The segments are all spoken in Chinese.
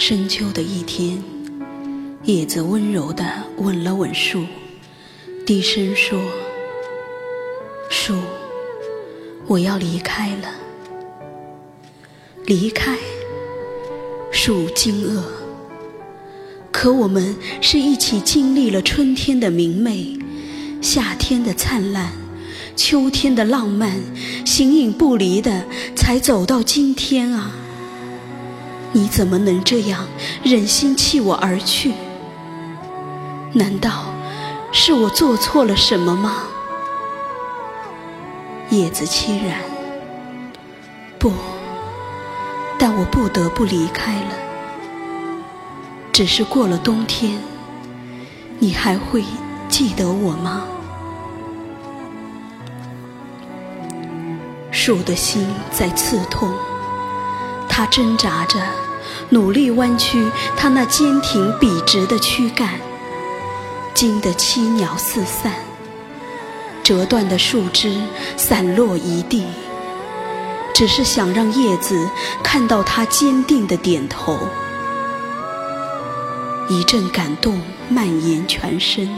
深秋的一天，叶子温柔地吻了吻树，低声说：“树，我要离开了。”离开？树惊愕。可我们是一起经历了春天的明媚，夏天的灿烂，秋天的浪漫，形影不离的，才走到今天啊！你怎么能这样忍心弃我而去？难道是我做错了什么吗？叶子凄然，不，但我不得不离开了。只是过了冬天，你还会记得我吗？树的心在刺痛。他挣扎着，努力弯曲他那坚挺笔直的躯干，惊得栖鸟四散，折断的树枝散落一地，只是想让叶子看到他坚定的点头。一阵感动蔓延全身，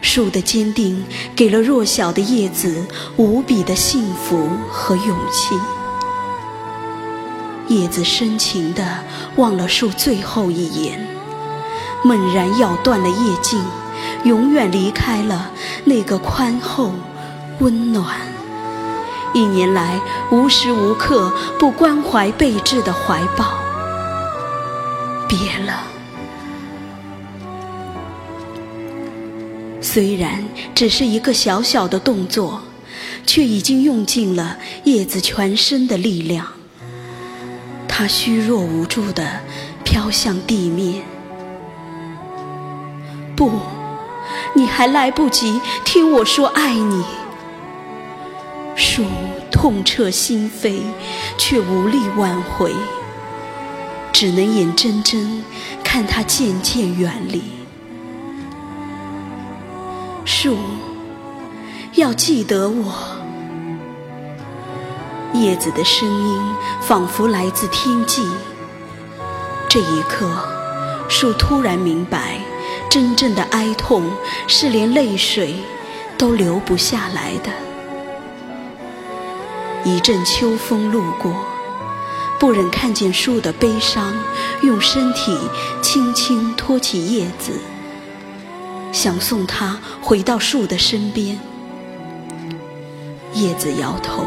树的坚定给了弱小的叶子无比的幸福和勇气。叶子深情地望了树最后一眼，猛然咬断了叶茎，永远离开了那个宽厚、温暖，一年来无时无刻不关怀备至的怀抱。别了，虽然只是一个小小的动作，却已经用尽了叶子全身的力量。他虚弱无助地飘向地面。不，你还来不及听我说爱你。树痛彻心扉，却无力挽回，只能眼睁睁看它渐渐远离。树，要记得我。叶子的声音仿佛来自天际。这一刻，树突然明白，真正的哀痛是连泪水都流不下来的。一阵秋风路过，不忍看见树的悲伤，用身体轻轻托起叶子，想送它回到树的身边。叶子摇头。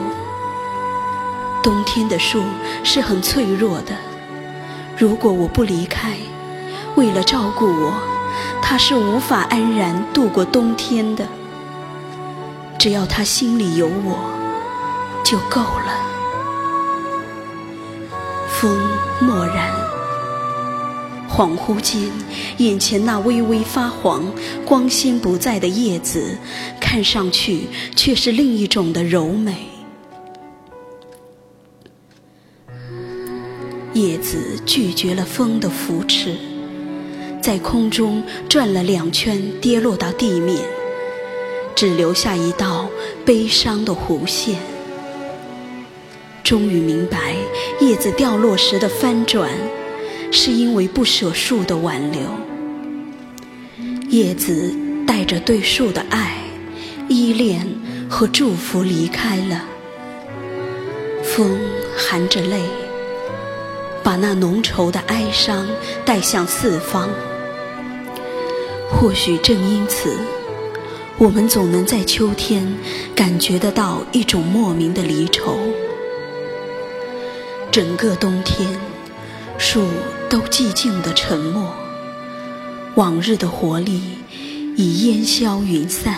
冬天的树是很脆弱的，如果我不离开，为了照顾我，它是无法安然度过冬天的。只要它心里有我，就够了。风默然，恍惚间，眼前那微微发黄、光鲜不在的叶子，看上去却是另一种的柔美。叶子拒绝了风的扶持，在空中转了两圈，跌落到地面，只留下一道悲伤的弧线。终于明白，叶子掉落时的翻转，是因为不舍树的挽留。叶子带着对树的爱、依恋和祝福离开了。风含着泪。把那浓稠的哀伤带向四方。或许正因此，我们总能在秋天感觉得到一种莫名的离愁。整个冬天，树都寂静的沉默，往日的活力已烟消云散，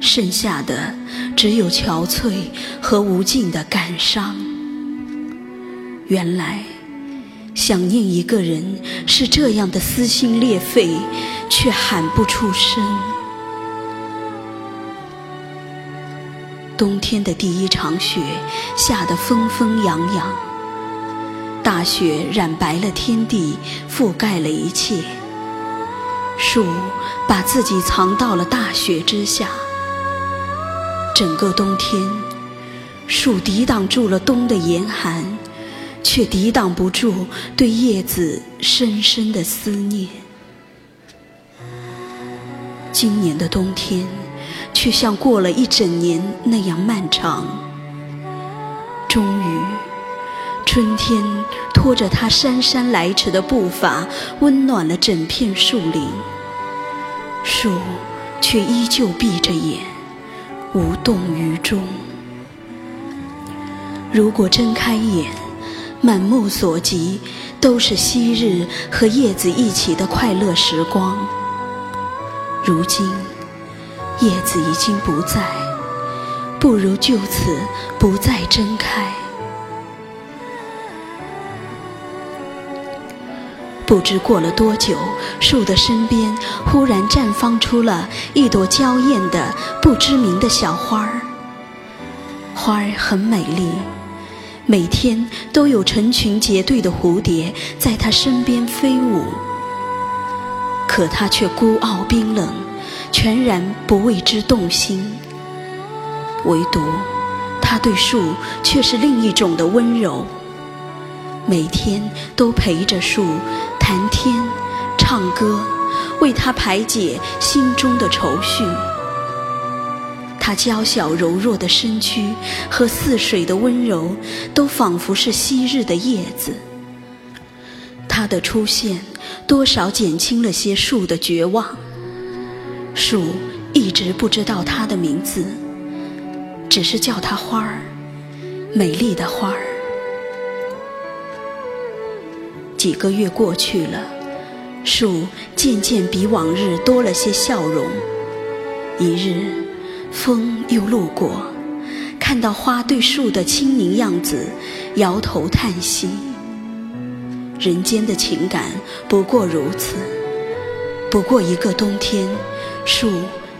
剩下的只有憔悴和无尽的感伤。原来，想念一个人是这样的撕心裂肺，却喊不出声。冬天的第一场雪下得纷纷扬扬，大雪染白了天地，覆盖了一切。树把自己藏到了大雪之下，整个冬天，树抵挡住了冬的严寒。却抵挡不住对叶子深深的思念。今年的冬天，却像过了一整年那样漫长。终于，春天拖着它姗姗来迟的步伐，温暖了整片树林。树却依旧闭着眼，无动于衷。如果睁开眼，满目所及都是昔日和叶子一起的快乐时光。如今，叶子已经不在，不如就此不再睁开。不知过了多久，树的身边忽然绽放出了一朵娇艳的、不知名的小花儿。花儿很美丽。每天都有成群结队的蝴蝶在它身边飞舞，可它却孤傲冰冷，全然不为之动心。唯独，它对树却是另一种的温柔，每天都陪着树谈天、唱歌，为它排解心中的愁绪。它娇小柔弱的身躯和似水的温柔，都仿佛是昔日的叶子。它的出现，多少减轻了些树的绝望。树一直不知道它的名字，只是叫它花儿，美丽的花儿。几个月过去了，树渐渐比往日多了些笑容。一日。风又路过，看到花对树的轻盈样子，摇头叹息。人间的情感不过如此，不过一个冬天，树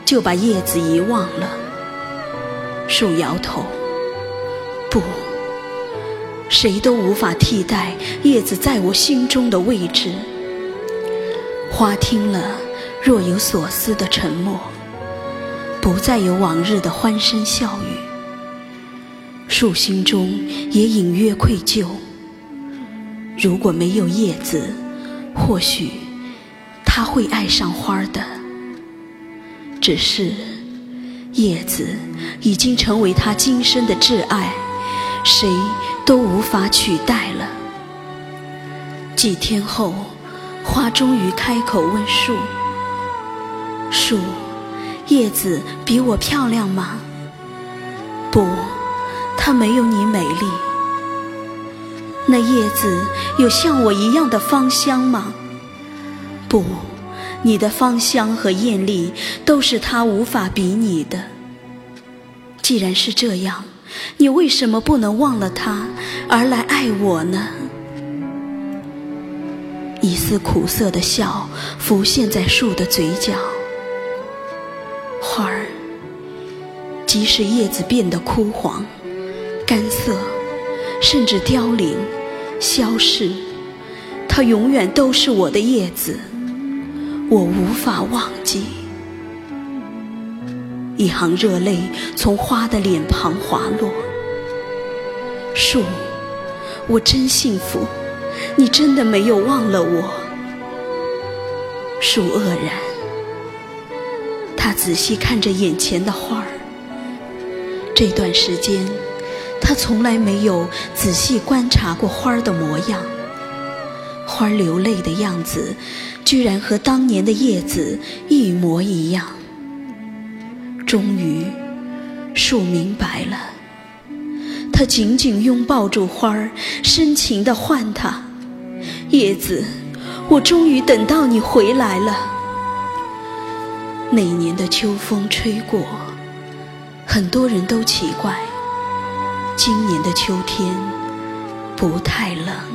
就把叶子遗忘了。树摇头，不，谁都无法替代叶子在我心中的位置。花听了，若有所思的沉默。不再有往日的欢声笑语，树心中也隐约愧疚。如果没有叶子，或许他会爱上花的。只是叶子已经成为他今生的挚爱，谁都无法取代了。几天后，花终于开口问树：“树。”叶子比我漂亮吗？不，它没有你美丽。那叶子有像我一样的芳香吗？不，你的芳香和艳丽都是它无法比拟的。既然是这样，你为什么不能忘了它而来爱我呢？一丝苦涩的笑浮现在树的嘴角。即使叶子变得枯黄、干涩，甚至凋零、消逝，它永远都是我的叶子，我无法忘记。一行热泪从花的脸庞滑落。树，我真幸福，你真的没有忘了我。树愕然。他仔细看着眼前的花儿。这段时间，他从来没有仔细观察过花儿的模样。花儿流泪的样子，居然和当年的叶子一模一样。终于，树明白了。他紧紧拥抱住花儿，深情地唤它：“叶子，我终于等到你回来了。”那年的秋风吹过，很多人都奇怪，今年的秋天不太冷。